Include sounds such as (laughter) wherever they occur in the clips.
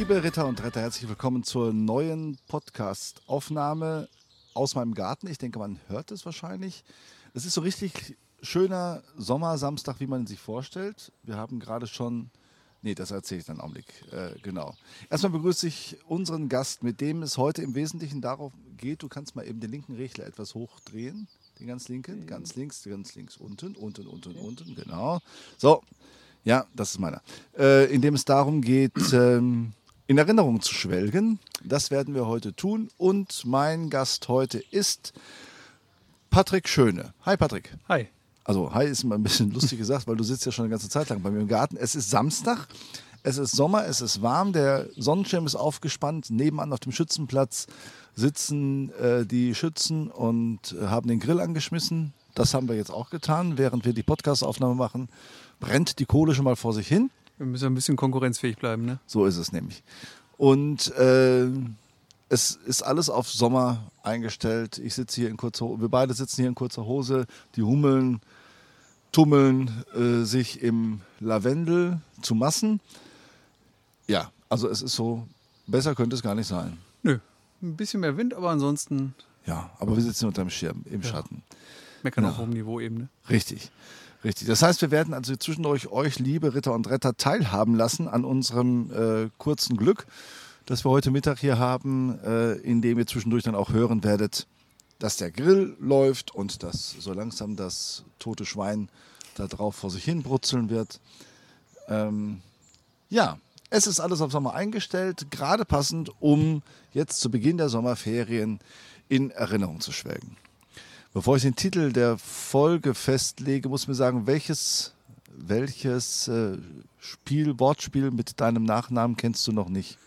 Liebe Ritter und Retter, herzlich willkommen zur neuen Podcast-Aufnahme aus meinem Garten. Ich denke, man hört es wahrscheinlich. Es ist so richtig schöner Sommersamstag, wie man ihn sich vorstellt. Wir haben gerade schon. Nee, das erzähle ich dann einen Augenblick. Äh, genau. Erstmal begrüße ich unseren Gast, mit dem es heute im Wesentlichen darauf geht. Du kannst mal eben den linken Regler etwas hochdrehen. Den ganz linken, ganz links, ganz links, unten, unten, unten, unten, genau. So, ja, das ist meiner. Äh, in dem es darum geht, ähm, in Erinnerung zu schwelgen. Das werden wir heute tun. Und mein Gast heute ist Patrick Schöne. Hi, Patrick. Hi. Also, hi ist immer ein bisschen (laughs) lustig gesagt, weil du sitzt ja schon eine ganze Zeit lang bei mir im Garten. Es ist Samstag, es ist Sommer, es ist warm, der Sonnenschirm ist aufgespannt. Nebenan auf dem Schützenplatz sitzen äh, die Schützen und äh, haben den Grill angeschmissen. Das haben wir jetzt auch getan, während wir die Podcast-Aufnahme machen. Brennt die Kohle schon mal vor sich hin. Wir müssen ein bisschen konkurrenzfähig bleiben, ne? So ist es nämlich. Und äh, es ist alles auf Sommer eingestellt. Ich sitze hier in kurzer Hose, wir beide sitzen hier in kurzer Hose. Die Hummeln tummeln äh, sich im Lavendel zu Massen. Ja, also es ist so, besser könnte es gar nicht sein. Nö. Ein bisschen mehr Wind, aber ansonsten Ja, aber wir sitzen unter dem Schirm, im Schatten. meckern Ja. auf hohem Niveau eben, ne? Richtig. Richtig. Das heißt, wir werden also zwischendurch euch, liebe Ritter und Retter, teilhaben lassen an unserem äh, kurzen Glück, das wir heute Mittag hier haben, äh, indem ihr zwischendurch dann auch hören werdet, dass der Grill läuft und dass so langsam das tote Schwein da drauf vor sich hin brutzeln wird. Ähm, ja, es ist alles auf Sommer eingestellt, gerade passend, um jetzt zu Beginn der Sommerferien in Erinnerung zu schwelgen. Bevor ich den Titel der Folge festlege, muss ich mir sagen, welches, welches äh, Spiel, Wortspiel mit deinem Nachnamen kennst du noch nicht?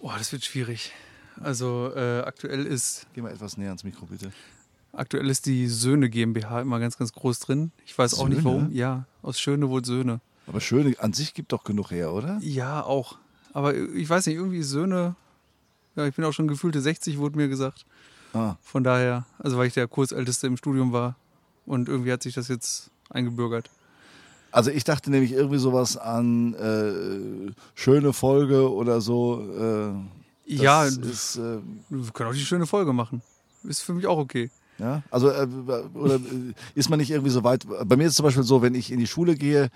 Boah, das wird schwierig. Also äh, aktuell ist Geh mal etwas näher ans Mikro, bitte. aktuell ist die Söhne GmbH immer ganz, ganz groß drin. Ich weiß auch nicht Söhne? warum. Ja, aus Schöne wohl Söhne. Aber Schöne an sich gibt doch genug her, oder? Ja, auch. Aber ich weiß nicht, irgendwie Söhne. Ja, ich bin auch schon gefühlte 60, wurde mir gesagt. Ah, Von daher, also weil ich der Kurzälteste im Studium war. Und irgendwie hat sich das jetzt eingebürgert. also ich dachte nämlich irgendwie sowas an äh, schöne Folge oder so. Äh, das ja, ist, äh, wir können auch die schöne Folge machen. Ist für mich auch okay. Ja, also äh, oder äh, ist man nicht irgendwie so weit? Bei mir ist es zum Beispiel so, wenn ich in die Schule gehe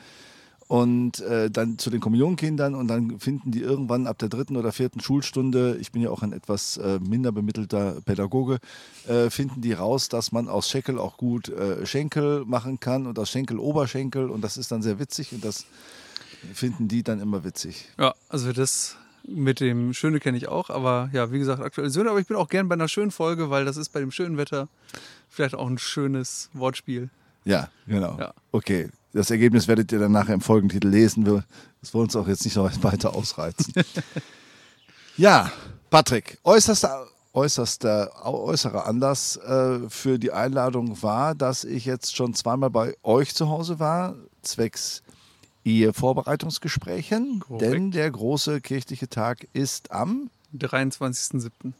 und äh, dann zu den Kommunionkindern und dann finden die irgendwann ab der dritten oder vierten Schulstunde, ich bin ja auch ein etwas äh, minder bemittelter Pädagoge, äh, finden die raus, dass man aus Schenkel auch gut äh, Schenkel machen kann und aus Schenkel Oberschenkel und das ist dann sehr witzig und das finden die dann immer witzig. Ja, also das mit dem Schöne kenne ich auch, aber ja, wie gesagt, aktuell Söhne, aber ich bin auch gern bei einer schönen Folge, weil das ist bei dem schönen Wetter vielleicht auch ein schönes Wortspiel. Ja, genau. Ja. Okay, das Ergebnis werdet ihr dann nachher im Folgentitel lesen. Wir, das wollen uns auch jetzt nicht noch (laughs) weiter ausreizen. (laughs) ja, Patrick, äußerster, äußerster, äußerer Anlass äh, für die Einladung war, dass ich jetzt schon zweimal bei euch zu Hause war, zwecks Ehevorbereitungsgesprächen. Korrekt. Denn der große kirchliche Tag ist am 23.07.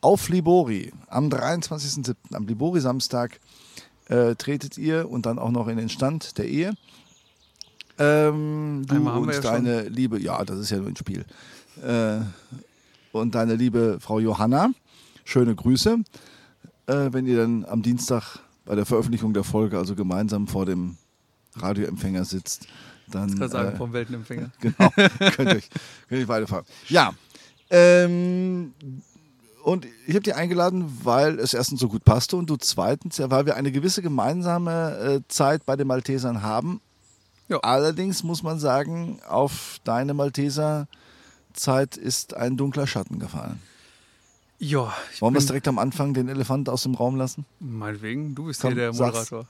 auf Libori am 23.07. am Libori-Samstag äh, tretet ihr und dann auch noch in den Stand der Ehe. Ähm, du und ja schon. deine liebe, ja, das ist ja nur ein Spiel. Äh, und deine liebe Frau Johanna, schöne Grüße. Äh, wenn ihr dann am Dienstag bei der Veröffentlichung der Folge, also gemeinsam vor dem Radioempfänger sitzt, dann. Ich kann sagen, äh, vom Weltenempfänger. (laughs) Genau, könnt ihr euch, könnt ihr euch weiterfahren. Ja, ähm, und ich habe dich eingeladen, weil es erstens so gut passte und du zweitens, ja, weil wir eine gewisse gemeinsame äh, Zeit bei den Maltesern haben. Ja. Allerdings muss man sagen, auf deine Malteser-Zeit ist ein dunkler Schatten gefallen. Ja, ich Wollen wir es direkt am Anfang den Elefant aus dem Raum lassen? meinetwegen, du bist Komm, hier der sag's. Moderator.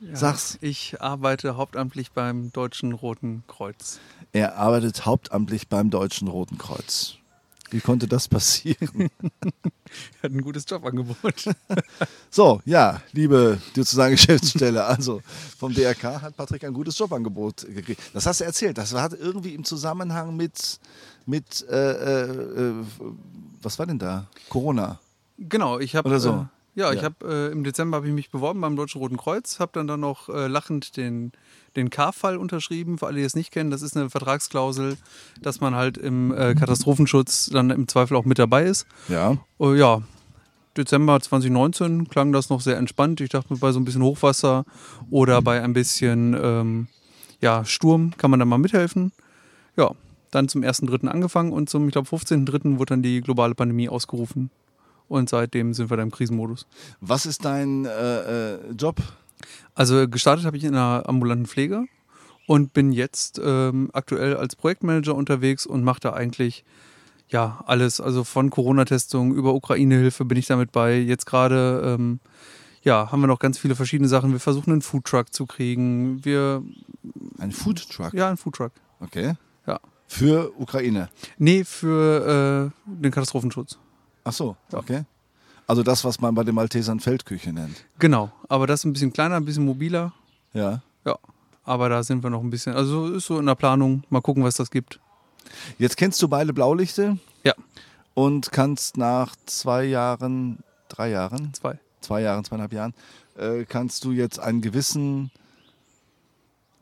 Ja, Sag's. Ich arbeite hauptamtlich beim Deutschen Roten Kreuz. Er arbeitet hauptamtlich beim Deutschen Roten Kreuz. Wie konnte das passieren? (laughs) Hat ein gutes Jobangebot. (laughs) So, ja, liebe Diözesan-Geschäftsstelle, also vom DRK hat Patrick ein gutes Jobangebot gekriegt. Das hast du erzählt. Das hat irgendwie im Zusammenhang mit, mit äh, äh, äh, was war denn da? Corona. Genau, ich habe Oder so. Ja, ich Ja. habe äh, im Dezember habe ich mich beworben beim Deutschen Roten Kreuz, habe dann dann noch äh, lachend den den K-Fall unterschrieben. Für alle, die es nicht kennen, das ist eine Vertragsklausel, dass man halt im äh, Katastrophenschutz dann im Zweifel auch mit dabei ist. Ja. Äh, ja, Dezember 2019 klang das noch sehr entspannt. Ich dachte mir, bei so ein bisschen Hochwasser oder bei ein bisschen ähm, ja, Sturm kann man da mal mithelfen. Ja, dann zum 1.3. angefangen und zum, ich glaube, 15.3. wurde dann die globale Pandemie ausgerufen. Und seitdem sind wir da im Krisenmodus. Was ist dein äh, äh, Job? Also gestartet habe ich in einer ambulanten Pflege und bin jetzt ähm, aktuell als Projektmanager unterwegs und mache da eigentlich ja alles. Also von Corona-Testung über Ukraine-Hilfe bin ich damit bei. Jetzt gerade ähm, ja, haben wir noch ganz viele verschiedene Sachen. Wir versuchen einen Foodtruck zu kriegen. Wir, Ein Food Truck. ja, einen Foodtruck. Okay. Ja. Für Ukraine. Nee, für äh, den Katastrophenschutz. Ach so, Ja. okay. Also das, was man bei den Maltesern Feldküche nennt. Genau, aber das ist ein bisschen kleiner, ein bisschen mobiler. Ja. Ja, aber da sind wir noch ein bisschen, also ist so in der Planung. Mal gucken, was das gibt. Jetzt kennst du beide Blaulichte Ja, und kannst nach zwei Jahren, drei Jahren, zwei. zwei Jahren, zweieinhalb Jahren, äh, kannst du jetzt einen gewissen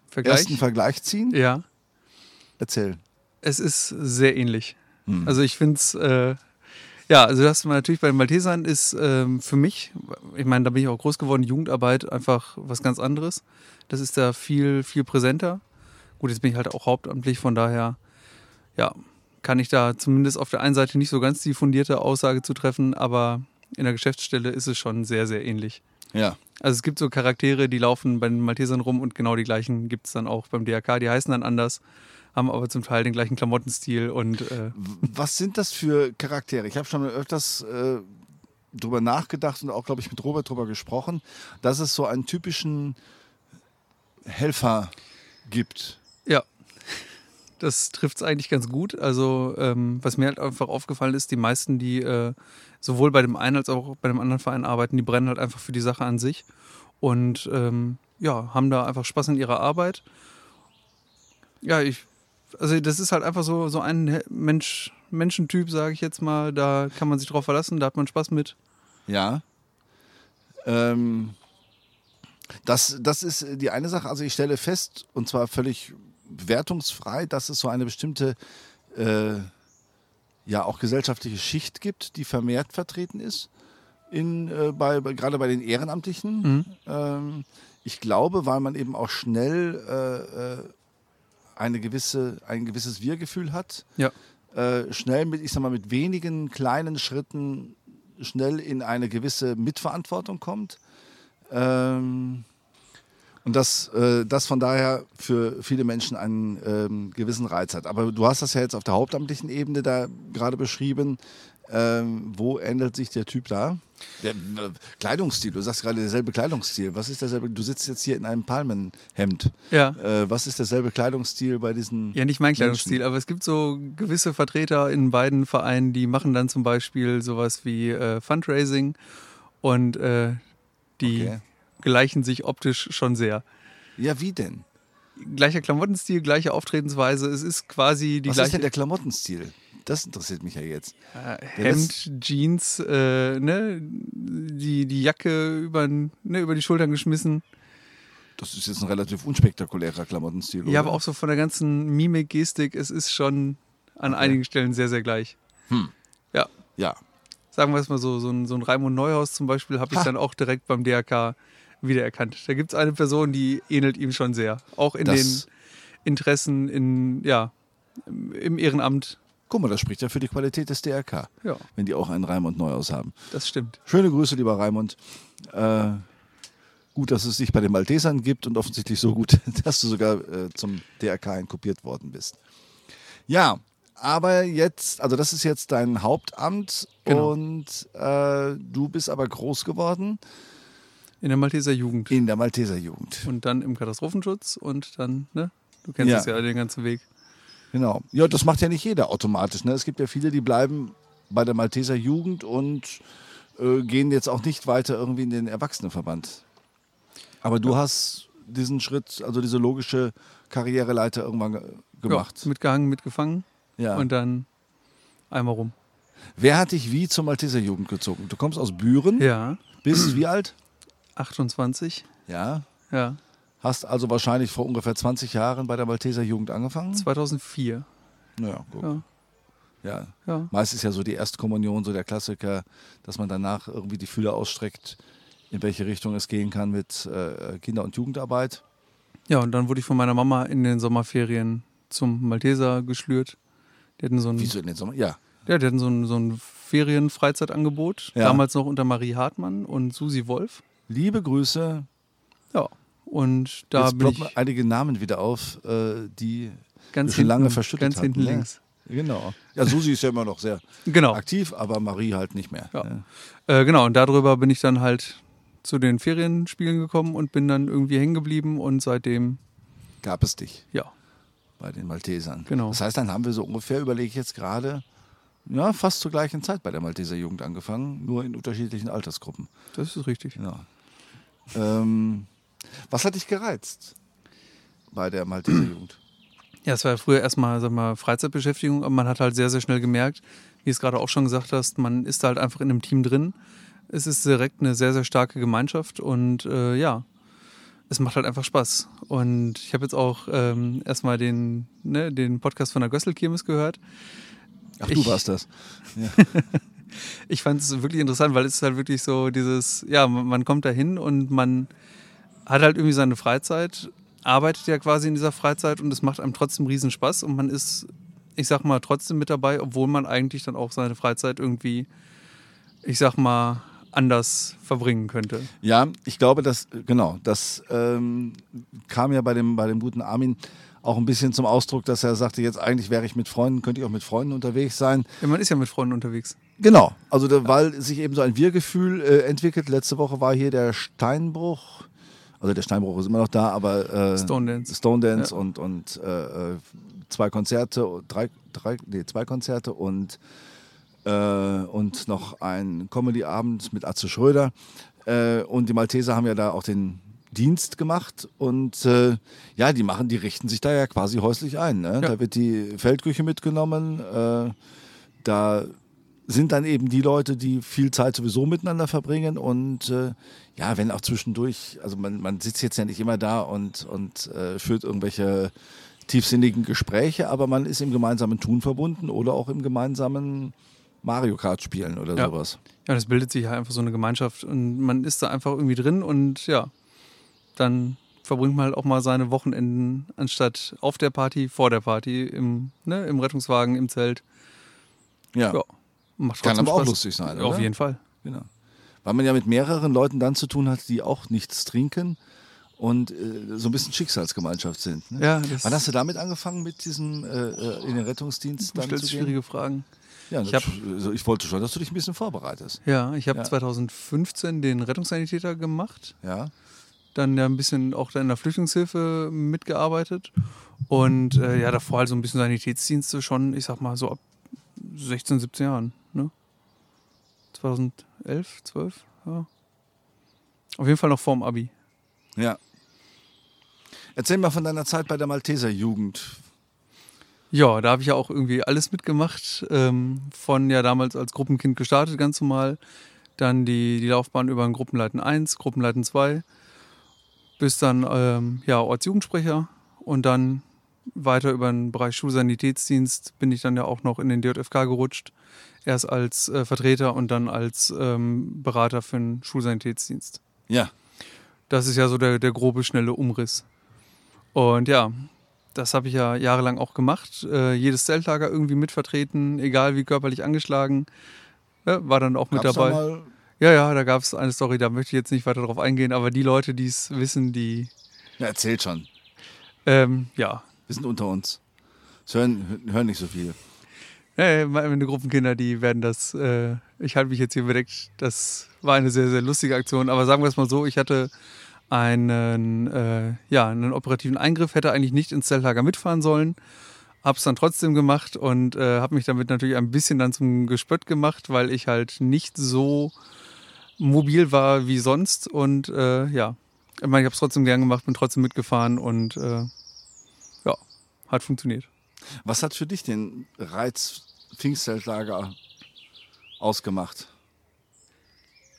Vergleich. ersten Vergleich ziehen? Ja, Erzähl. es ist sehr ähnlich. Hm. Also ich finde es, äh, ja, also das man natürlich bei den Maltesern ist ähm, für mich, ich meine, da bin ich auch groß geworden, Jugendarbeit einfach was ganz anderes. Das ist da viel, viel präsenter. Gut, jetzt bin ich halt auch hauptamtlich, von daher, ja, kann ich da zumindest auf der einen Seite nicht so ganz die fundierte Aussage zu treffen, aber in der Geschäftsstelle ist es schon sehr, sehr ähnlich. Ja. Also es gibt so Charaktere, die laufen bei den Maltesern rum und genau die gleichen gibt es dann auch beim DRK. Die heißen dann anders, haben aber zum Teil den gleichen Klamottenstil und äh, Was sind das für Charaktere? Ich habe schon öfters äh, drüber nachgedacht und auch, glaube ich, mit Robert drüber gesprochen, dass es so einen typischen Helfer gibt. ja, das trifft es eigentlich ganz gut. Also ähm, was mir halt einfach aufgefallen ist, die meisten, die äh, sowohl bei dem einen als auch bei dem anderen Verein arbeiten, die brennen halt einfach für die Sache an sich und ähm, ja, haben da einfach Spaß in ihrer Arbeit. Ja, ich, also das ist halt einfach so, so ein Mensch, Menschentyp, sage ich jetzt mal. Da kann man sich drauf verlassen, da hat man Spaß mit. Ja. Ähm, das, das ist die eine Sache. Also ich stelle fest, und zwar völlig wertungsfrei, dass es so eine bestimmte, äh, ja auch gesellschaftliche Schicht gibt, die vermehrt vertreten ist. In, äh, bei, bei, gerade bei den Ehrenamtlichen. Mhm. Ähm, ich glaube, weil man eben auch schnell äh, äh, eine gewisse, ein gewisses Wir-Gefühl hat Ja. äh, schnell mit, ich sag mal, mit wenigen kleinen Schritten schnell in eine gewisse Mitverantwortung kommt. Ähm, und das, äh, das von daher für viele Menschen einen ähm, gewissen Reiz hat. Aber du hast das ja jetzt auf der hauptamtlichen Ebene da gerade beschrieben. Ähm, wo ändert sich der Typ da? Der äh, Kleidungsstil, du sagst gerade derselbe Kleidungsstil. Was ist derselbe? Du sitzt jetzt hier in einem Palmenhemd. Ja. Äh, was ist derselbe Kleidungsstil bei diesen? Ja, nicht mein Menschen? Kleidungsstil, aber es gibt so gewisse Vertreter in beiden Vereinen, die machen dann zum Beispiel sowas wie äh, Fundraising und äh, die Okay. gleichen sich optisch schon sehr. Ja, wie denn? Gleicher Klamottenstil, gleiche Auftretensweise, es ist quasi die Was ist denn gleiche der Klamottenstil? Das interessiert mich ja jetzt. äh, Hemd, Jeans, äh, ne, die, die Jacke über, ne, über die Schultern geschmissen. Das ist jetzt ein relativ unspektakulärer Klamottenstil. Ja, oder? aber auch so von der ganzen Mimik, Gestik, es ist schon an einigen Stellen sehr, sehr gleich. Ja, Ja. sagen wir es mal so, so ein, so ein Raimund Neuhaus zum Beispiel habe ich Ha. dann auch direkt beim DRK wiedererkannt. Da gibt es eine Person, die ähnelt ihm schon sehr. Auch in Das- den Interessen, in, ja, im Ehrenamt. Guck mal, das spricht ja für die Qualität des DRK, Ja, wenn die auch einen Raimund Neuhaus haben. das stimmt. Schöne Grüße, lieber Raimund. Äh, gut, dass es dich bei den Maltesern gibt und offensichtlich so gut, (laughs) dass du sogar äh, zum DRK kopiert worden bist. Ja, aber jetzt, also das ist jetzt dein Hauptamt Genau. und äh, du bist aber groß geworden In der Malteser Jugend. in der Malteser Jugend. Und dann im Katastrophenschutz und dann, ne? Du kennst Ja. es ja den ganzen Weg. Genau. Ja, das macht ja nicht jeder automatisch. Ne? Es gibt ja viele, die bleiben bei der Malteser Jugend und äh, gehen jetzt auch nicht weiter irgendwie in den Erwachsenenverband. Aber du hast diesen Schritt, also diese logische Karriereleiter irgendwann ge gemacht. Ja, mitgehangen, mitgefangen Ja. und dann einmal rum. Wer hat dich wie zur Malteser Jugend gezogen? Du kommst aus Büren. Ja, Bist wie alt? 28. Ja. Ja. Hast also wahrscheinlich vor ungefähr 20 Jahren bei der Malteser Jugend angefangen? 2004. Naja, guck. Ja. Ja. Ja. Meist ist ja so die Erstkommunion so der Klassiker, dass man danach irgendwie die Fühler ausstreckt, in welche Richtung es gehen kann mit äh, Kinder- und Jugendarbeit. Ja, und dann wurde ich von meiner Mama in den Sommerferien zum Malteser geschlürt. Die hatten so ein, Wieso in den Sommer? Ja. ja, die hatten so ein, so ein Ferien-Freizeitangebot. Ja. Damals noch unter Marie Hartmann und Susi Wolf. Liebe Grüße. Ja. Und da Jetzt bin ich einige Namen wieder auf, äh, die ganz schon hinten, lange verschüttet ganz hinten hatten, ne? links. Genau. Ja, Susi ist ja immer noch sehr Genau. aktiv, aber Marie halt nicht mehr. Ja. ne? Äh, genau, und darüber bin ich dann halt zu den Ferienspielen gekommen und bin dann irgendwie hängen geblieben und seitdem, Gab es dich ja, bei den Maltesern. Genau. Das heißt, dann haben wir so ungefähr, überlege ich jetzt gerade, ja, fast zur gleichen Zeit bei der Malteser Jugend angefangen, nur in unterschiedlichen Altersgruppen. das ist richtig. Genau. Ähm, was hat dich gereizt bei der Malteser Jugend? Ja, es war ja früher erstmal, sag mal, Freizeitbeschäftigung, aber man hat halt sehr, sehr schnell gemerkt, wie du es gerade auch schon gesagt hast, man ist da halt einfach in einem Team drin. Es ist direkt eine sehr, sehr starke Gemeinschaft und äh, ja, es macht halt einfach Spaß. Und ich habe jetzt auch ähm, erstmal den, ne, den Podcast von der Gösselkirmes gehört. Ach, Ich- du warst das. (laughs) Ich fand es wirklich interessant, weil es ist halt wirklich so dieses, ja, man, man kommt da hin und man hat halt irgendwie seine Freizeit, arbeitet ja quasi in dieser Freizeit und es macht einem trotzdem riesen Spaß und man ist, ich sag mal, trotzdem mit dabei, obwohl man eigentlich dann auch seine Freizeit irgendwie, ich sag mal, anders verbringen könnte. Ja, ich glaube, dass, genau, das ähm, kam ja bei dem, bei dem guten Armin auch ein bisschen zum Ausdruck, dass er sagte, jetzt eigentlich wäre ich mit Freunden, könnte ich auch mit Freunden unterwegs sein. Ja, man ist ja mit Freunden unterwegs. Genau, also da, weil sich eben so ein Wir-Gefühl äh, entwickelt. Letzte Woche war hier der Steinbruch, also der Steinbruch ist immer noch da, aber äh, Stone Dance. Stone Dance Ja. und, und äh, zwei Konzerte, drei, drei, nee, zwei Konzerte und, äh, und noch ein Comedy-Abend mit Atze Schröder. Äh, und die Malteser haben ja da auch den Dienst gemacht und äh, ja, die machen, die richten sich da ja quasi häuslich ein. Ne? Da wird die Feldküche mitgenommen, äh, da sind dann eben die Leute, die viel Zeit sowieso miteinander verbringen und äh, ja, wenn auch zwischendurch, also man, man sitzt jetzt ja nicht immer da und, und äh, führt irgendwelche tiefsinnigen Gespräche, aber man ist im gemeinsamen Tun verbunden oder auch im gemeinsamen Mario Kart spielen oder Ja. sowas. Ja, das bildet sich halt einfach so eine Gemeinschaft und man ist da einfach irgendwie drin und ja, dann verbringt man halt auch mal seine Wochenenden anstatt auf der Party, vor der Party, im, ne, im Rettungswagen, im Zelt. Ja, Ja, macht kann aber auch Spaß. lustig sein, Ja, Auf oder? jeden Fall. genau. Weil man ja mit mehreren Leuten dann zu tun hat, die auch nichts trinken und äh, so ein bisschen Schicksalsgemeinschaft sind. Ne? Ja, Wann hast du damit angefangen, mit diesem äh, äh, in den Rettungsdienst du dann stellst zu gehen? schwierige Fragen. Ja, Ich hab- also ich wollte schon, dass du dich ein bisschen vorbereitest. Ja, ich habe Ja. 2015 den Rettungssanitäter gemacht, Ja. dann ja ein bisschen auch in der Flüchtlingshilfe mitgearbeitet und äh, ja, davor halt so ein bisschen Sanitätsdienste schon, ich sag mal so ab 16, 17 Jahren? 2011, 12, ja. Auf jeden Fall noch vorm Abi. Ja. Erzähl mal von deiner Zeit bei der Malteser Jugend. Ja, da habe ich ja auch irgendwie alles mitgemacht. Ähm, von ja damals als Gruppenkind gestartet, ganz normal. Dann die, die Laufbahn über ein Gruppenleiten 1, Gruppenleiten 2, bis dann ähm, ja, Ortsjugendsprecher und dann weiter über den Bereich Schulsanitätsdienst bin ich dann ja auch noch in den DJFK gerutscht. Erst als äh, Vertreter und dann als ähm, Berater für den Schulsanitätsdienst. Ja. Das ist ja so der, der grobe, schnelle Umriss. Und ja, das habe ich ja jahrelang auch gemacht. Äh, jedes Zeltlager irgendwie mitvertreten, egal wie körperlich angeschlagen. Ja, war dann auch mit Gab's dabei. Ja, ja, da gab es eine Story, da möchte ich jetzt nicht weiter drauf eingehen, aber die Leute, die es wissen, die, ja, erzähl schon. ähm, ja. Wir sind unter uns. Es hören, hören nicht so viele. Ja, meine Gruppenkinder, die werden das, äh, ich halte mich jetzt hier bedeckt, das war eine sehr, sehr lustige Aktion. Aber sagen wir es mal so, ich hatte einen, äh, ja, einen operativen Eingriff, hätte eigentlich nicht ins Zeltlager mitfahren sollen, habe es dann trotzdem gemacht und äh, habe mich damit natürlich ein bisschen dann zum Gespött gemacht, weil ich halt nicht so mobil war wie sonst und äh, ja, ich meine, ich habe es trotzdem gern gemacht, bin trotzdem mitgefahren und äh, hat funktioniert. Was hat für dich den Reiz Pfingstzeltlager ausgemacht?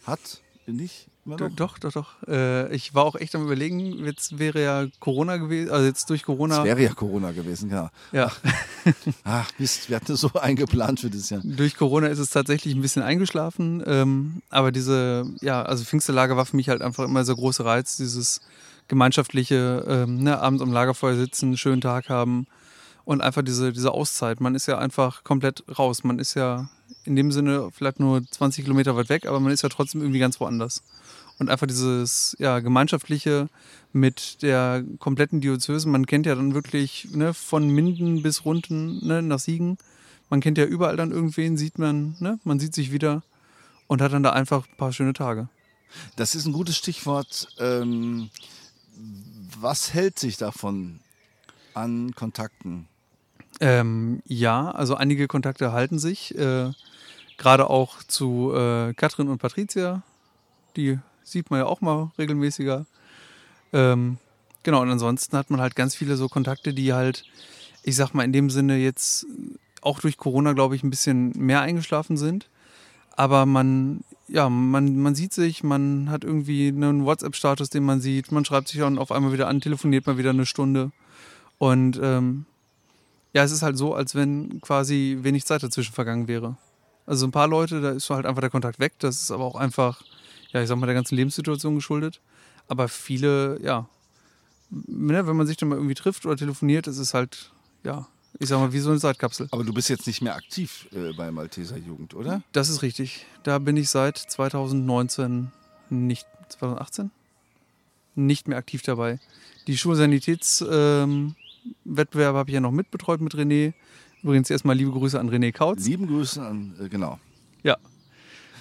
Hat Nicht? Immer Do- noch? Doch, doch, doch. Äh, ich war auch echt am überlegen, jetzt wäre ja Corona gewesen, also jetzt durch Corona. Es wäre ja Corona gewesen, genau. ja, (laughs) Ach, Mist, wir hatten das so eingeplant für das Jahr. durch Corona ist es tatsächlich ein bisschen eingeschlafen. Ähm, aber diese, ja, also Pfingstelager war für mich halt einfach immer so großer Reiz, dieses gemeinschaftliche, ähm, ne, abends am Lagerfeuer sitzen, schönen Tag haben und einfach diese, diese Auszeit. Man ist ja einfach komplett raus. Man ist ja in dem Sinne vielleicht nur 20 Kilometer weit weg, aber man ist ja trotzdem irgendwie ganz woanders. Und einfach dieses ja, gemeinschaftliche mit der kompletten Diözese. Man kennt ja dann wirklich ne, von Minden bis runten ne, nach Siegen. Man kennt ja überall dann irgendwen, sieht man, ne, man sieht sich wieder und hat dann da einfach ein paar schöne Tage. Das ist ein gutes Stichwort. Ähm, was hält sich davon an Kontakten? Ähm, ja, also einige Kontakte halten sich. Äh, Gerade auch zu äh, Katrin und Patricia. Die sieht man ja auch mal regelmäßiger. Ähm, genau, und ansonsten hat man halt ganz viele so Kontakte, die halt, ich sag mal, in dem Sinne jetzt auch durch Corona, glaube ich, ein bisschen mehr eingeschlafen sind. Aber man, ja, man, man sieht sich, man hat irgendwie einen WhatsApp-Status, den man sieht, man schreibt sich dann auf einmal wieder an, telefoniert mal wieder eine Stunde. Und ähm, ja, es ist halt so, als wenn quasi wenig Zeit dazwischen vergangen wäre. Also ein paar Leute, da ist halt einfach der Kontakt weg. Das ist aber auch einfach, ja, ich sag mal, der ganzen Lebenssituation geschuldet. Aber viele, ja, ne, wenn man sich dann mal irgendwie trifft oder telefoniert, ist es halt, ja, ich sag mal, wie so eine Zeitkapsel. Aber du bist jetzt nicht mehr aktiv äh, bei Malteser Jugend, oder? Das ist richtig. Da bin ich seit 2019 nicht, 2018? Nicht mehr aktiv dabei. Die Schulsanitätswettbewerbe ähm, habe ich ja noch mitbetreut mit René. Übrigens erstmal liebe Grüße an René Kautz. Lieben Grüße an, äh, genau. Ja.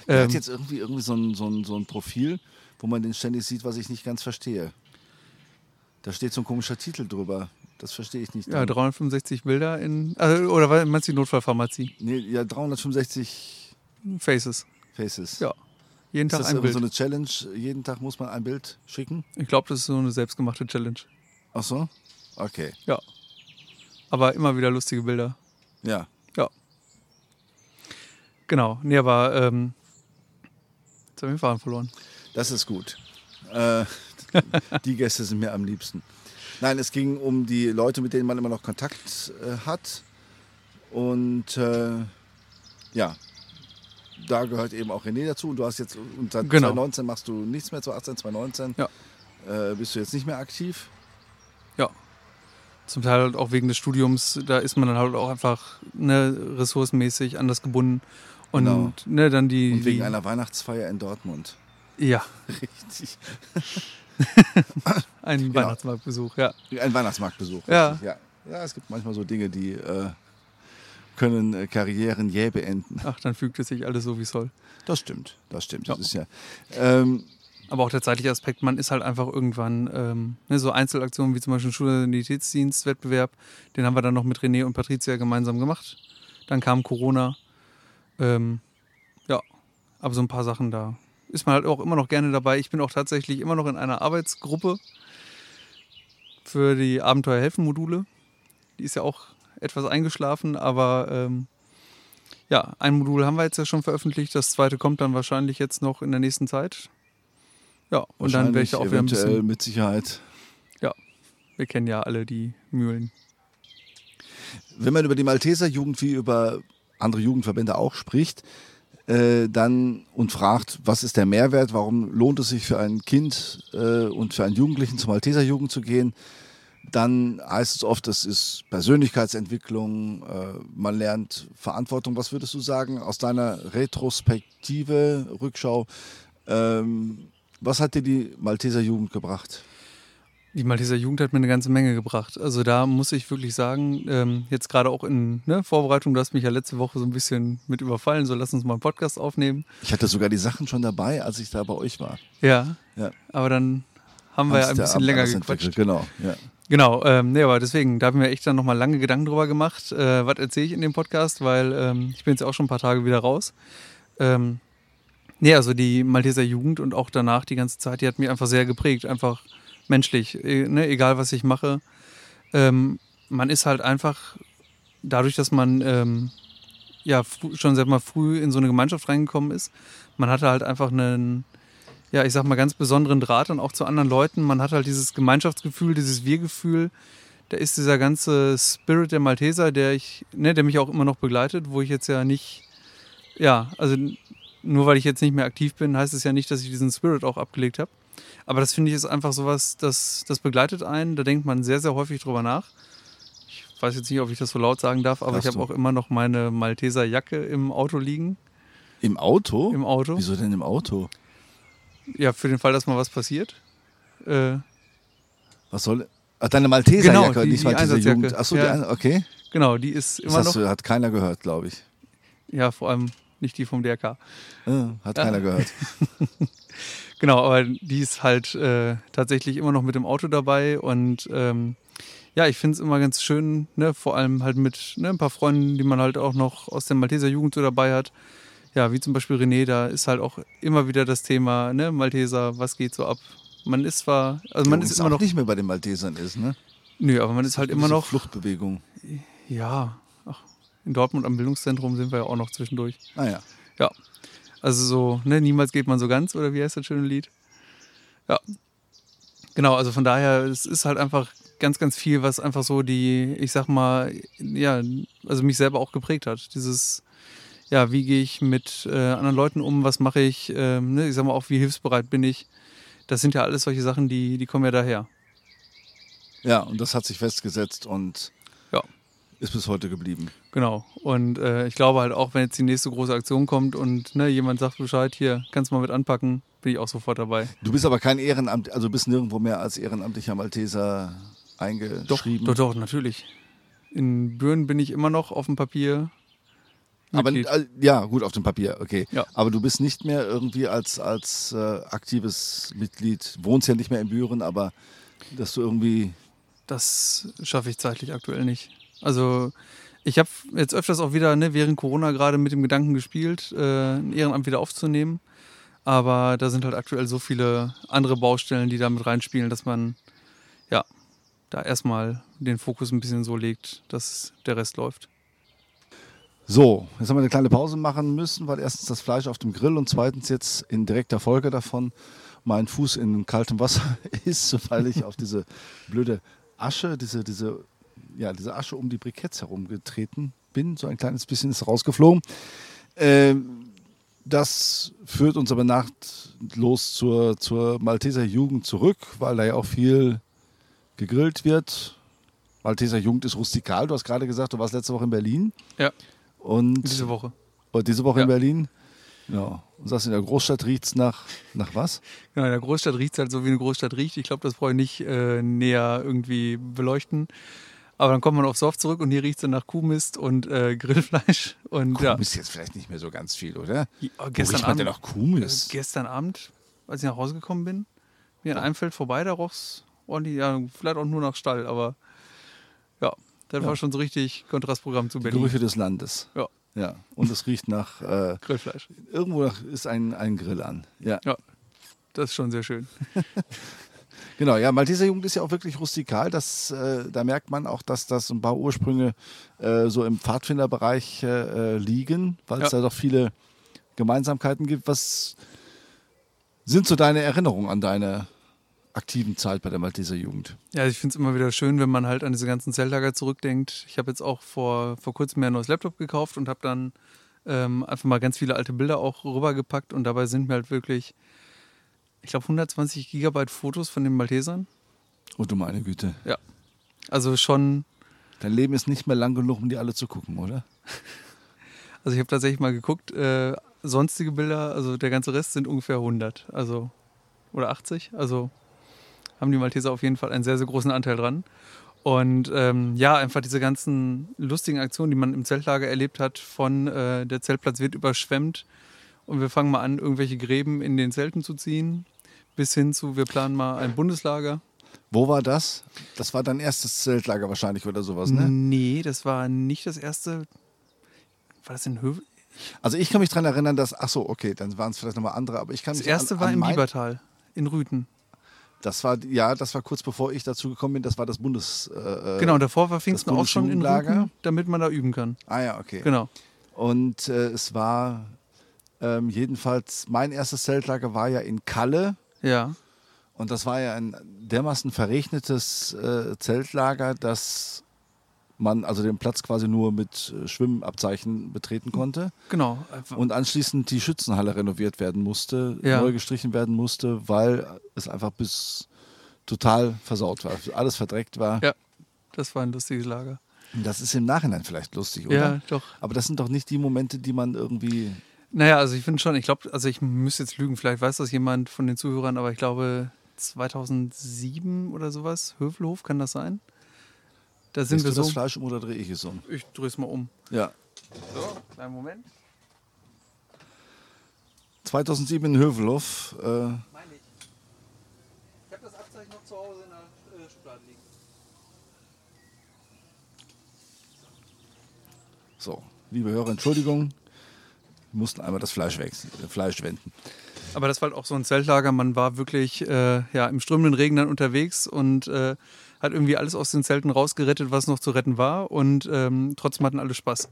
Er Ähm, hat jetzt irgendwie, irgendwie so, ein, so, ein, so ein Profil, wo man den ständig sieht, was ich nicht ganz verstehe. Da steht so ein komischer Titel drüber. Das verstehe ich nicht. ja, 365 Bilder in, also, oder meinst du die Notfallpharmazie? nee, ja, 365 Faces. Faces. Ja. Jeden Ist Tag das ein Bild. so eine Challenge? Jeden Tag muss man ein Bild schicken? Ich glaube, das ist so eine selbstgemachte Challenge. Ach so? Okay. Ja. Aber immer wieder lustige Bilder. Ja. Ja. Genau. Nee, aber ähm, jetzt habe ich den Faden verloren. Das ist gut. Äh, (laughs) die Gäste sind mir am liebsten. Nein, es ging um die Leute, mit denen man immer noch Kontakt äh, hat. Und äh, ja, da gehört eben auch René dazu. Und du hast jetzt, und seit Genau. 2019 machst du nichts mehr, 2018, 2019 Ja. äh, bist du jetzt nicht mehr aktiv. Ja. Zum Teil halt auch wegen des Studiums, da ist man dann halt auch einfach ne, ressourcenmäßig anders gebunden. Und Genau. ne, dann die. Und wegen die, einer Weihnachtsfeier in Dortmund. Ja, (laughs) Richtig. (laughs) (laughs) ein Genau. Weihnachtsmarktbesuch, ja. Ein Weihnachtsmarktbesuch. Ja. ja. Ja, es gibt manchmal so Dinge, die äh, können äh, Karrieren jäh beenden. Ach, dann fügt es sich alles so, wie es soll. Das stimmt, das stimmt. Ja. Das ist ja. Ähm, Aber auch der zeitliche Aspekt, man ist halt einfach irgendwann, ähm, ne, so Einzelaktionen wie zum Beispiel Schulsanitätsdienstwettbewerb, den haben wir dann noch mit René und Patricia gemeinsam gemacht. Dann kam Corona. Ähm, ja, aber so ein paar Sachen da ist man halt auch immer noch gerne dabei. Ich bin auch tatsächlich immer noch in einer Arbeitsgruppe für die Abenteuer-Helfen-Module. Die ist ja auch etwas eingeschlafen, aber ähm, ja, ein Modul haben wir jetzt ja schon veröffentlicht. Das zweite kommt dann wahrscheinlich jetzt noch in der nächsten Zeit. Ja, und dann werde ich da auch wieder ein bisschen. mit Sicherheit. Wir kennen ja alle die Mühlen. Wenn man über die Malteser Jugend wie über andere Jugendverbände auch spricht, äh, dann und fragt, was ist der Mehrwert, warum lohnt es sich für ein Kind äh, und für einen Jugendlichen zur Malteser Jugend zu gehen, dann heißt es oft, das ist Persönlichkeitsentwicklung, äh, man lernt Verantwortung. Was würdest du sagen aus deiner Retrospektive, Rückschau? Ähm, was hat dir die Malteser Jugend gebracht? Die Malteser Jugend hat mir eine ganze Menge gebracht. Also da muss ich wirklich sagen, ähm, jetzt gerade auch in ne, Vorbereitung, du hast mich ja letzte Woche so ein bisschen mit überfallen, so lass uns mal einen Podcast aufnehmen. Ich hatte sogar die Sachen schon dabei, als ich da bei euch war. Ja, Ja. aber dann haben wir ja ein bisschen länger gequatscht. Genau, ja. Genau, ähm, nee, aber deswegen, da haben wir echt dann nochmal lange Gedanken drüber gemacht, äh, was erzähle ich in dem Podcast, weil ähm, ich bin jetzt auch schon ein paar Tage wieder raus. Ähm, nee, also die Malteser Jugend und auch danach die ganze Zeit, die hat mich einfach sehr geprägt, einfach menschlich, e ne, egal was ich mache. Ähm, man ist halt einfach, dadurch, dass man ähm, ja schon sag mal früh in so eine Gemeinschaft reingekommen ist, man hatte halt einfach einen, ja, ich sag mal, ganz besonderen Draht dann auch zu anderen Leuten. Man hat halt dieses Gemeinschaftsgefühl, dieses Wir-Gefühl. Da ist dieser ganze Spirit der Malteser, der ich, ne, der mich auch immer noch begleitet, wo ich jetzt ja nicht, ja, also nur weil ich jetzt nicht mehr aktiv bin, heißt es ja nicht, dass ich diesen Spirit auch abgelegt habe. Aber das finde ich ist einfach sowas, das, das begleitet einen. Da denkt man sehr, sehr häufig drüber nach. Ich weiß jetzt nicht, ob ich das so laut sagen darf, aber Darfst ich habe auch immer noch meine Malteser Jacke im Auto liegen. Im Auto? Im Auto. Wieso denn im Auto? Ja, für den Fall, dass mal was passiert. Äh, Was soll. Ach, deine Malteserjacke, Genau, die- nicht die Malteser Einsatzjacke. Jugend. Achso, Ja. die okay. genau, die ist Das immer hast noch. du, hat keiner gehört, glaube ich. Ja, vor allem nicht die vom DRK. Ja, hat Ja. keiner gehört. (laughs) Genau, aber die ist halt äh, tatsächlich immer noch mit dem Auto dabei und ähm, ja, ich finde es immer ganz schön, ne, vor allem halt mit ne, ein paar Freunden, die man halt auch noch aus der Malteser Jugend so dabei hat. Ja, wie zum Beispiel René, da ist halt auch immer wieder das Thema, ne, Malteser, was geht so ab? Man ist zwar, also man Übrigens ist immer noch, nicht mehr bei den Maltesern ist, ne? nö, aber man ist halt immer noch, Fluchtbewegung. ja, ach, in Dortmund am Bildungszentrum sind wir ja auch noch zwischendurch. Naja. Ja. Also so, ne, niemals geht man so ganz, oder wie heißt das schöne Lied? Ja. Genau, also von daher, es ist halt einfach ganz, ganz viel, was einfach so die, ich sag mal, ja, also mich selber auch geprägt hat. Dieses, ja, wie gehe ich mit äh, anderen Leuten um, was mache ich, ähm, ne, ich sag mal auch, wie hilfsbereit bin ich. Das sind ja alles solche Sachen, die, die kommen ja daher. Ja, und das hat sich festgesetzt und. Ist bis heute geblieben. Genau. Und äh, ich glaube halt auch, wenn jetzt die nächste große Aktion kommt und ne, jemand sagt Bescheid, hier, kannst du mal mit anpacken, bin ich auch sofort dabei. Du bist aber kein Ehrenamt, also bist nirgendwo mehr als ehrenamtlicher Malteser Doch, eingeschrieben. doch, doch, natürlich. In Büren bin ich immer noch auf dem Papier. Aber äh, ja, gut auf dem Papier, okay. Ja. Aber du bist nicht mehr irgendwie als, als äh, aktives Mitglied, wohnst ja nicht mehr in Büren, aber dass du irgendwie. Das schaffe ich zeitlich aktuell nicht. Also ich habe jetzt öfters auch wieder ne, während Corona gerade mit dem Gedanken gespielt, äh, ein Ehrenamt wieder aufzunehmen. Aber da sind halt aktuell so viele andere Baustellen, die da mit reinspielen, dass man ja da erstmal den Fokus ein bisschen so legt, dass der Rest läuft. So, jetzt haben wir eine kleine Pause machen müssen, weil erstens das Fleisch auf dem Grill und zweitens jetzt in direkter Folge davon mein Fuß in kaltem Wasser (laughs) ist, weil ich auf diese blöde Asche, diese, diese, ja, diese Asche um die Briketts herumgetreten bin. So ein kleines bisschen ist rausgeflogen. Ähm, das führt uns aber nahtlos zur, zur Malteser Jugend zurück, weil da ja auch viel gegrillt wird. Malteser Jugend ist rustikal. Du hast gerade gesagt, du warst letzte Woche in Berlin. Ja, Und diese Woche. Oh, diese Woche Ja. in Berlin. Ja. Und sagst, in der Großstadt riecht es nach, nach was? Genau, in der Großstadt riecht es halt so, wie eine Großstadt riecht. Ich glaube, das brauche ich nicht äh, näher irgendwie beleuchten. Aber dann kommt man aufs Dorf zurück und hier riecht es dann nach Kuhmist und äh, Grillfleisch. Und ja, Kuhmist jetzt vielleicht nicht mehr so ganz viel, oder? Ja, Wo gestern riecht man denn Abend, nach Kuhmist? äh, gestern Abend, als ich nach Hause gekommen bin, bin ich an einem Feld vorbei, da roch es ordentlich, ja, vielleicht auch nur nach Stall, aber ja, das Ja. war schon so richtig Kontrastprogramm zu Die Berlin. Gerüche des Landes. Ja, Ja. Und es riecht nach, äh, Grillfleisch. irgendwo ist ein, ein Grill an. Ja. Ja, das ist schon sehr schön. (laughs) Genau, ja, Malteser Jugend ist ja auch wirklich rustikal. Das, äh, da merkt man auch, dass das ein paar Ursprünge äh, so im Pfadfinderbereich äh, äh, liegen, weil es Ja. da doch viele Gemeinsamkeiten gibt. Was sind so deine Erinnerungen an deine aktiven Zeit bei der Malteser Jugend? Ja, ich finde es immer wieder schön, wenn man halt an diese ganzen Zeltlager zurückdenkt. Ich habe jetzt auch vor, vor kurzem mir ein neues Laptop gekauft und habe dann ähm, einfach mal ganz viele alte Bilder auch rübergepackt und dabei sind mir halt wirklich, ich glaube, 120 Gigabyte Fotos von den Maltesern. Oh du meine Güte. Also schon, Dein Leben ist nicht mehr lang genug, um die alle zu gucken, oder? (laughs) also ich habe tatsächlich mal geguckt, äh, sonstige Bilder, also der ganze Rest sind ungefähr 100, also oder 80, also haben die Malteser auf jeden Fall einen sehr, sehr großen Anteil dran. Und ähm, ja, einfach diese ganzen lustigen Aktionen, die man im Zeltlager erlebt hat, von äh, der Zeltplatz wird überschwemmt und wir fangen mal an, irgendwelche Gräben in den Zelten zu ziehen, bis hin zu, wir planen mal ein Bundeslager. Wo war das? Das war dein erstes Zeltlager wahrscheinlich oder sowas, ne? Nee, das war nicht das erste. War das in Hövel? Also ich kann mich daran erinnern, dass, ach so, okay, dann waren es vielleicht nochmal andere, aber ich kann Das erste an, war an im mein- Biebertal, in Rüten. Das war, ja, das war kurz bevor ich dazu gekommen bin, das war das Bundes... Äh, Genau, davor war Pfingsten auch schon in. Rüten, damit man da üben kann. Ah ja, okay. Genau. Und äh, es war Ähm, jedenfalls, mein erstes Zeltlager war ja in Kalle. Ja. Und das war ja ein dermaßen verregnetes äh, Zeltlager, dass man also den Platz quasi nur mit äh, Schwimmabzeichen betreten konnte. Genau. Und anschließend die Schützenhalle renoviert werden musste, Ja. neu gestrichen werden musste, weil es einfach bis total versaut war, alles verdreckt war. Ja. Das war ein lustiges Lager. Das ist im Nachhinein vielleicht lustig, oder? Ja, doch. Aber das sind doch nicht die Momente, die man irgendwie. Naja, also ich finde schon, ich glaube, also ich müsste jetzt lügen, vielleicht weiß das jemand von den Zuhörern, aber ich glaube 2007 oder sowas, Hövelhof, kann das sein? Da sind Drehst wir so. das Fleisch um oder drehe ich es um? Ich drehe es mal um. Ja. So, kleinen Moment. 2007 in Hövelhof. Äh, Meine ich. Ich habe das Abzeichen noch zu Hause in der äh, Schublade liegen. so, liebe Hörer, Entschuldigung. Mussten einmal das Fleisch wechseln, äh, Fleisch wenden. Aber das war halt auch so ein Zeltlager. Man war wirklich äh, ja, im strömenden Regen dann unterwegs und äh, hat irgendwie alles aus den Zelten rausgerettet, was noch zu retten war. Und ähm, trotzdem hatten alle Spaß.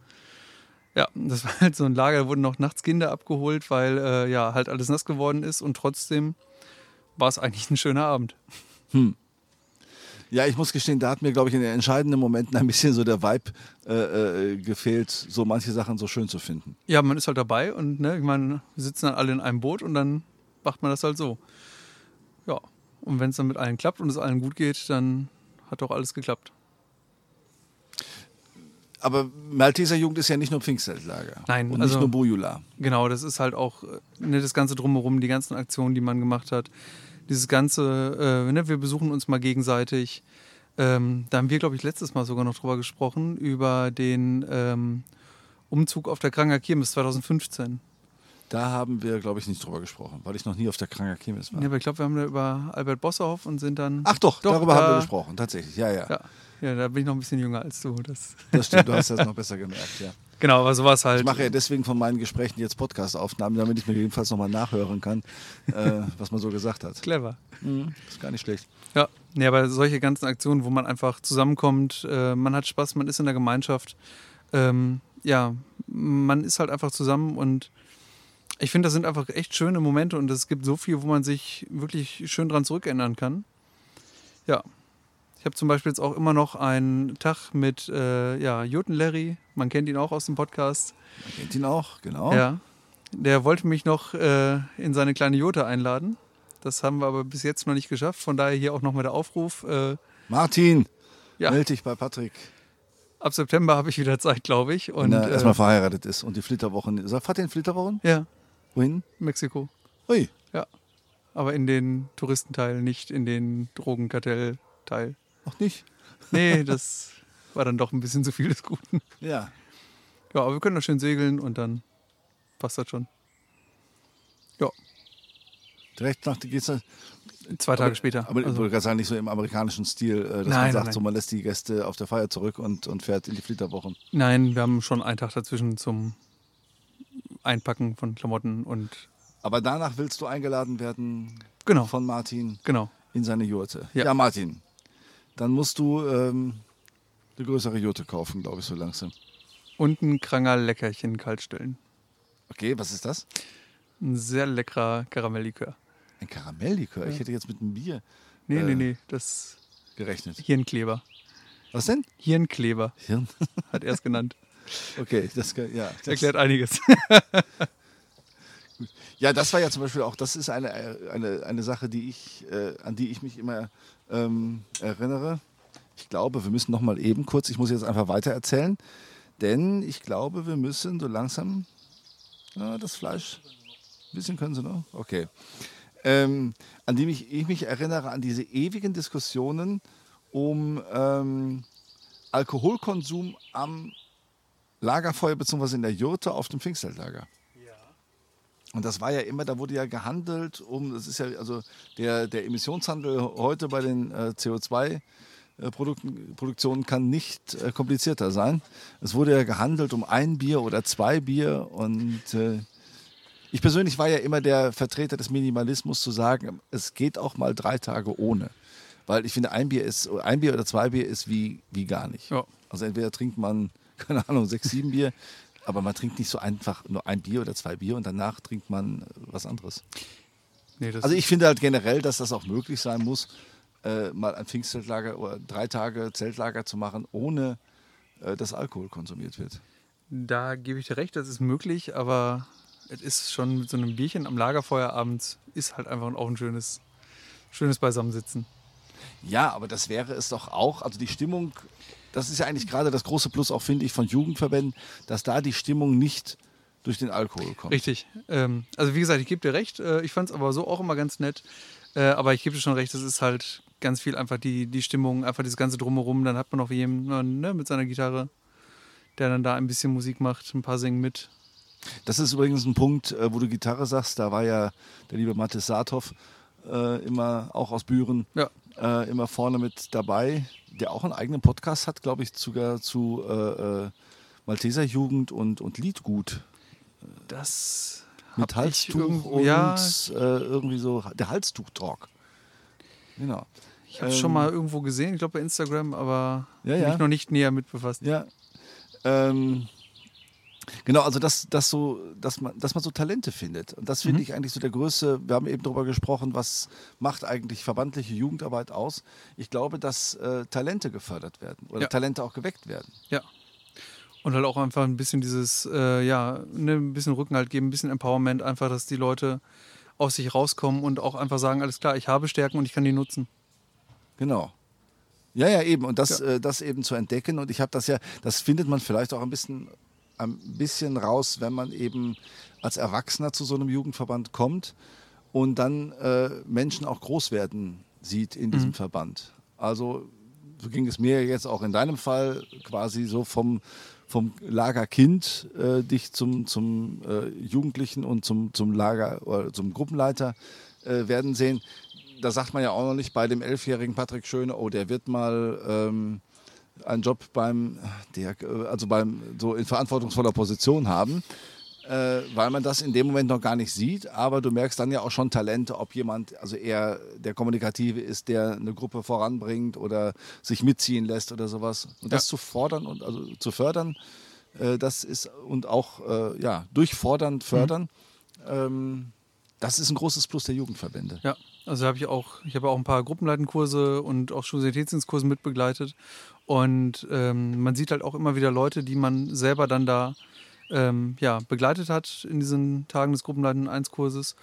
Ja, das war halt so ein Lager, da wurden noch nachts Kinder abgeholt, weil äh, ja halt alles nass geworden ist. Und trotzdem war es eigentlich ein schöner Abend. Ja, ich muss gestehen, da hat mir, glaube ich, in den entscheidenden Momenten ein bisschen so der Vibe äh, äh, gefehlt, so manche Sachen so schön zu finden. Ja, man ist halt dabei und ne, ich meine, wir sitzen dann alle in einem Boot und dann macht man das halt so. Ja, und wenn es dann mit allen klappt und es allen gut geht, dann hat doch alles geklappt. Aber Malteser Jugend ist ja nicht nur Pfingstzeltlager. Nein, Und also- nicht nur Bojula. Genau, das ist halt auch äh, ne, das Ganze drumherum, die ganzen Aktionen, die man gemacht hat. Dieses Ganze, äh, ne, wir besuchen uns mal gegenseitig. Ähm, da haben wir, glaube ich, letztes Mal sogar noch drüber gesprochen, über den ähm, Umzug auf der Kranger Kirmes 2015. Da haben wir, glaube ich, nicht drüber gesprochen, weil ich noch nie auf der Kranger Kirmes war. Ja, aber ich glaube, wir haben da über Albert Bosserhoff und sind dann. Ach doch, Doch, darüber haben wir da- gesprochen, tatsächlich. Ja, ja, Ja, ja, da bin ich noch ein bisschen jünger als du. Das, Das stimmt, du hast das (laughs) noch besser gemerkt, ja. Genau, aber so war es halt. Ich mache ja deswegen von meinen Gesprächen jetzt Podcast-Aufnahmen, damit ich mir jedenfalls nochmal nachhören kann, äh, (laughs) was man so gesagt hat. clever. Mhm, ist gar nicht schlecht. Ja, nee, aber solche ganzen Aktionen, wo man einfach zusammenkommt, äh, man hat Spaß, man ist in der Gemeinschaft. Ähm, ja, man ist halt einfach zusammen und ich finde, das sind einfach echt schöne Momente und es gibt so viel, wo man sich wirklich schön dran zurückerinnern kann. Ja. Ich habe zum Beispiel jetzt auch immer noch einen Tag mit äh, ja, Juten Larry, man kennt ihn auch aus dem Podcast. Man kennt ihn auch, genau. Ja. Der wollte mich noch äh, in seine kleine Jote einladen. Das haben wir aber bis jetzt noch nicht geschafft. Von daher hier auch nochmal der Aufruf. Äh, Martin, Ja. melde dich bei Patrick, ab September habe ich wieder Zeit, glaube ich. Und wenn er äh, erstmal verheiratet ist und die Flitterwochen. Sag, Fahrt ihr in Flitterwochen? ja, Wohin? Mexiko. Ui, Ja. Aber in den Touristenteil, nicht in den Drogenkartellteil. Auch nicht. Nee, das war dann doch ein bisschen zu viel des Guten. Ja. Ja, aber wir können da schön segeln und dann passt das schon. Ja, Direkt nach geht's dann. zwei Tage später. Aber ich Also, wollte gerade sagen, nicht so im amerikanischen Stil, äh, dass Nein, man nein, sagt, nein. so man lässt die Gäste auf der Feier zurück und, und fährt in die Flitterwochen. nein, wir haben schon einen Tag dazwischen zum Einpacken von Klamotten und Aber danach willst du eingeladen werden genau, von Martin genau. in seine Jurte. Ja. Ja, Martin, dann musst du ähm, eine größere Jurte kaufen, glaube ich, so langsam. Und ein Kranger Leckerchen kaltstellen. Okay, was ist das? Ein sehr leckerer Karamelllikör. Ein Karamelllikör. Ich hätte jetzt mit einem Bier Nee, Äh. nee, nee, das gerechnet. Hirnkleber. Was denn? Hirnkleber Hirn. (laughs) hat er es genannt. Okay, das, kann- ja, das, Erklärt einiges. (laughs) ja, das war ja zum Beispiel auch, das ist eine, eine, eine Sache, die ich, äh, an die ich mich immer ähm, erinnere. Ich glaube, wir müssen noch mal eben kurz, ich muss jetzt einfach weiter erzählen, denn ich glaube, wir müssen so langsam ja, das Fleisch, ein bisschen können sie noch, okay. Ähm, an die mich, ich mich erinnere, an diese ewigen Diskussionen um ähm, Alkoholkonsum am Lagerfeuer bzw. in der Jurte auf dem Pfingstzeltlager. Und das war ja immer, da wurde ja gehandelt um, das ist ja, also der, der Emissionshandel heute bei den äh, CO2-Produktionen kann nicht äh, komplizierter sein. Es wurde ja gehandelt um ein Bier oder zwei Bier und äh, ich persönlich war ja immer der Vertreter des Minimalismus zu sagen, es geht auch mal drei Tage ohne. Weil ich finde, ein Bier ist, ein Bier oder zwei Bier ist wie, wie gar nicht. Ja. Also entweder trinkt man, (laughs) keine Ahnung, sechs, sieben Bier Aber man trinkt nicht so einfach nur ein Bier oder zwei Bier und danach trinkt man was anderes. Nee, Also ich finde halt generell, dass das auch möglich sein muss, äh, mal ein Pfingstzeltlager oder drei Tage Zeltlager zu machen, ohne äh, dass Alkohol konsumiert wird. Da gebe ich dir recht, das ist möglich, aber es ist schon mit so einem Bierchen am Lagerfeuer abends, ist halt einfach auch ein schönes, schönes Beisammensitzen. Ja, aber das wäre es doch auch. Also die Stimmung, das ist ja eigentlich gerade das große Plus auch, finde ich, von Jugendverbänden, dass da die Stimmung nicht durch den Alkohol kommt. Richtig. Ähm, also wie gesagt, ich gebe dir recht. Äh, ich fand es aber so auch immer ganz nett. Äh, aber ich gebe dir schon recht, das ist halt ganz viel einfach die, die Stimmung, einfach dieses ganze Drumherum. Dann hat man noch jemanden ne, mit seiner Gitarre, der dann da ein bisschen Musik macht, ein paar singen mit. Das ist übrigens ein Punkt, äh, wo du Gitarre sagst. Da war ja der liebe Mathis Saathoff äh, immer auch aus Büren Ja. Äh, immer vorne mit dabei, der auch einen eigenen Podcast hat, glaube ich, sogar zu äh, äh, Malteser Jugend und, und Liedgut. Das Mit Halstuch und ja. äh, irgendwie so der Halstuch-Talk. Genau. Ich habe es Ähm, schon mal irgendwo gesehen, ich glaube bei Instagram, aber Ja, bin ja. ich noch nicht näher mit befasst. Ja. Ähm, genau, also dass, dass, so, dass, man, dass man so Talente findet. Und das finde Mhm. ich eigentlich so der größte, wir haben eben darüber gesprochen, was macht eigentlich verbandliche Jugendarbeit aus. Ich glaube, dass äh, Talente gefördert werden oder Ja. Talente auch geweckt werden. Ja. Und halt auch einfach ein bisschen dieses, äh, ja, ne, ein bisschen Rückenhalt geben, ein bisschen Empowerment, einfach, dass die Leute aus sich rauskommen und auch einfach sagen, alles klar, ich habe Stärken und ich kann die nutzen. Genau. Ja, ja, eben. Und das, Ja. äh, das eben zu entdecken. Und ich habe das ja, das findet man vielleicht auch ein bisschen, ein bisschen raus, wenn man eben als Erwachsener zu so einem Jugendverband kommt und dann äh, Menschen auch groß werden sieht in diesem Verband. Also so ging es mir jetzt auch in deinem Fall quasi so vom, vom Lagerkind äh, dich zum, zum äh, Jugendlichen und zum, zum Lager oder zum Gruppenleiter äh, werden sehen. Da sagt man ja auch noch nicht bei dem elfjährigen Patrick Schöne, oh, der wird mal ähm, einen Job beim, äh, also beim, so in verantwortungsvoller Position haben, äh, weil man das in dem Moment noch gar nicht sieht. Aber du merkst dann ja auch schon Talente, ob jemand, also eher der Kommunikative ist, der eine Gruppe voranbringt oder sich mitziehen lässt oder sowas. Und das Ja. zu fordern und also zu fördern, äh, das ist und auch äh, ja, durchfordern, fördern, ähm, das ist ein großes Plus der Jugendverbände. Ja, also habe ich auch, ich habe auch ein paar Gruppenleitenkurse und auch Schulsanitätsdienstkurse mitbegleitet. Und ähm, man sieht halt auch immer wieder Leute, die man selber dann da ähm, ja, begleitet hat in diesen Tagen des Gruppenleiten 1 Kurses.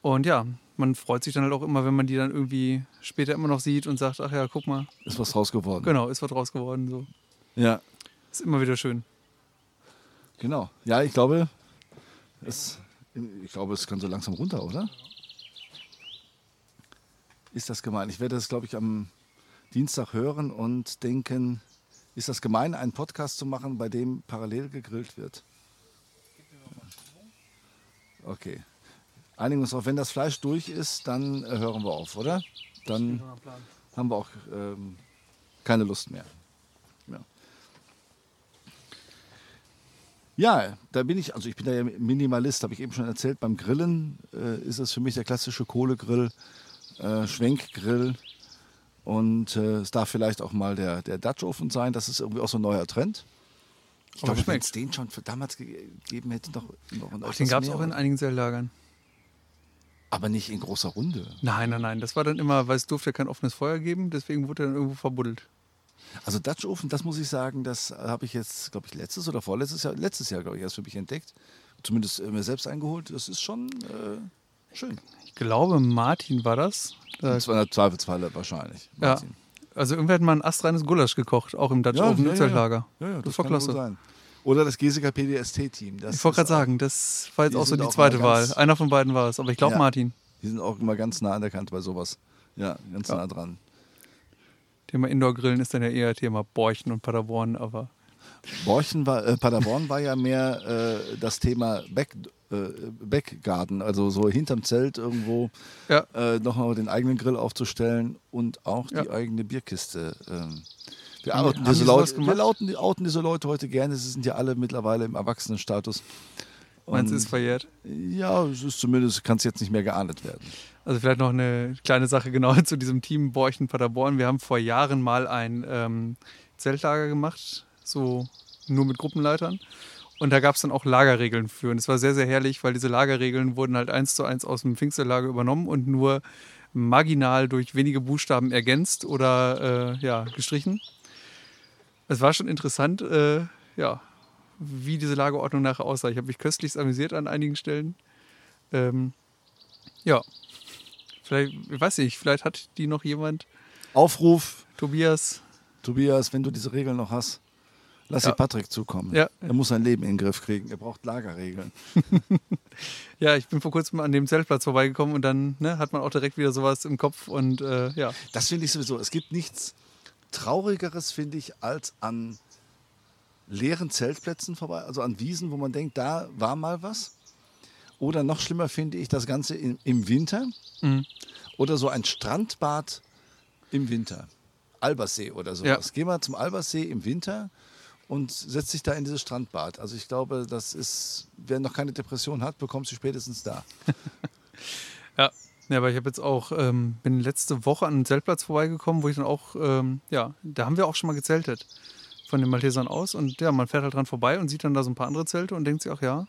Und ja, man freut sich dann halt auch immer, wenn man die dann irgendwie später immer noch sieht und sagt, ach ja, guck mal, Ist was draus geworden. genau, ist was draus geworden. So. Ja, Ist immer wieder schön. genau. Ja, ich glaube, es, ich glaube, es kann so langsam runter, oder? Ist das gemein? Ich werde das, glaube ich, am Dienstag hören und denken, ist das gemein, einen Podcast zu machen, bei dem parallel gegrillt wird? Okay. Einigen wir uns auf, wenn das Fleisch durch ist, dann äh, hören wir auf, oder? Dann haben wir auch ähm, keine Lust mehr. Ja, da bin ich, also ich bin da ja Minimalist, habe ich eben schon erzählt. Beim Grillen äh, ist es für mich der klassische Kohlegrill, äh, Schwenkgrill und äh, es darf vielleicht auch mal der, der Dutch-Ofen sein. Das ist irgendwie auch so ein neuer Trend. Ich glaube, wenn es den schon für damals ge- gegeben hätte, noch, noch Ach, den gab es auch in einigen Zeltlagern. aber nicht in großer Runde. Nein, nein, nein. Das war dann immer, weil es durfte ja kein offenes Feuer geben, deswegen wurde er dann irgendwo verbuddelt. Also Dutch Ofen, das muss ich sagen, das habe ich jetzt, glaube ich, letztes oder vorletztes Jahr, letztes Jahr, glaube ich, erst für mich entdeckt. Zumindest äh, mir selbst eingeholt. Das ist schon äh, schön. Ich glaube, Martin war das. Da, Das war der Zweifelsfalle wahrscheinlich. ja. Martin. Also irgendwer hat mal ein astreines Gulasch gekocht, auch im Dutch Ja, Oven ja, im ja. Zeltlager. Ja, ja, das, war kann wohl klasse. sein. Oder das Geseker PDST-Team. Ich wollte gerade sagen, das war jetzt auch so die auch zweite Wahl. Einer von beiden war es, aber ich glaube Ja. Martin. Die sind auch immer ganz nah an der Kante bei sowas. Ja, ganz Ja. nah dran. Thema Indoor-Grillen ist dann ja eher Thema Borchen und Paderborn, aber Borchen war, äh, Paderborn war ja mehr äh, das Thema Back, äh, Backgarden, also so hinterm Zelt irgendwo ja, äh, nochmal den eigenen Grill aufzustellen und auch die Ja. eigene Bierkiste. Ähm, wir, outen diese die Leute, wir lauten, outen diese Leute heute gerne. Sie sind ja alle mittlerweile im Erwachsenenstatus. Meins Und- ist verjährt. Ja, es ist zumindest, kann es jetzt nicht mehr geahndet werden. Also vielleicht noch eine kleine Sache genau (laughs) zu diesem Team Borchen Paderborn. Wir haben vor Jahren mal ein ähm, Zeltlager gemacht, so nur mit Gruppenleitern. Und da gab es dann auch Lagerregeln für. Und es war sehr, sehr herrlich, weil diese Lagerregeln wurden halt eins zu eins aus dem Pfingsterlager übernommen und nur marginal durch wenige Buchstaben ergänzt oder äh, ja, gestrichen. Es war schon interessant, äh, ja, wie diese Lagerordnung nachher aussah. Ich habe mich köstlichst amüsiert an einigen Stellen. Ähm, ja, vielleicht, ich weiß nicht, vielleicht hat die noch jemand. Aufruf, Tobias. Tobias, wenn du diese Regeln noch hast, lass Ja. sie Patrick zukommen. Ja. Er muss sein Leben in den Griff kriegen. Er braucht Lagerregeln. (laughs) Ja, ich bin vor kurzem an dem Zeltplatz vorbeigekommen und dann ne, hat man auch direkt wieder sowas im Kopf und äh, ja. Das finde ich sowieso. Es gibt nichts Traurigeres, finde ich, als an leeren Zeltplätzen vorbei, also an Wiesen, wo man denkt, da war mal was. Oder noch schlimmer finde ich das Ganze im, im Winter. Mhm. Oder so ein Strandbad im Winter. Albersee oder sowas. Ja. Geh mal zum Albersee im Winter und setz dich da in dieses Strandbad. Also ich glaube, das ist, wer noch keine Depression hat, bekommt sie spätestens da. (laughs) Ja. Ja, aber ich habe jetzt auch, ähm, bin letzte Woche an einen Zeltplatz vorbeigekommen, wo ich dann auch, ähm, ja, da haben wir auch schon mal gezeltet von den Maltesern aus und ja, man fährt halt dran vorbei und sieht dann da so ein paar andere Zelte und denkt sich, ach ja,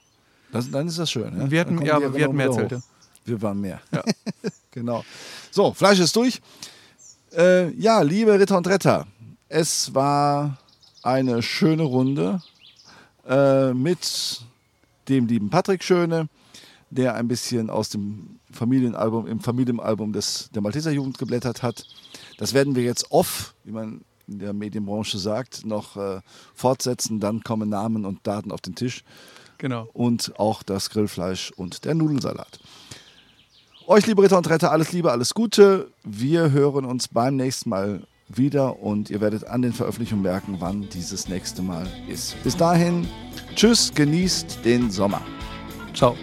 Das, dann ist das schön. Ja? wir hatten, ja, wir hatten mehr Erinnerungen Zelte. hoch. Wir waren mehr. Ja. (laughs) genau. So, Fleisch ist durch. Äh, ja, liebe Ritter und Retter, es war eine schöne Runde äh, mit dem lieben Patrick Schöne, der ein bisschen aus dem Familienalbum, im Familienalbum des, der Malteser Jugend geblättert hat. Das werden wir jetzt off, wie man der Medienbranche sagt, noch äh, fortsetzen. Dann kommen Namen und Daten auf den Tisch Genau. und auch das Grillfleisch und der Nudelsalat. Euch, liebe Ritter und Retter, alles Liebe, alles Gute. Wir hören uns beim nächsten Mal wieder und ihr werdet an den Veröffentlichungen merken, wann dieses nächste Mal ist. Bis dahin, tschüss, genießt den Sommer. Ciao.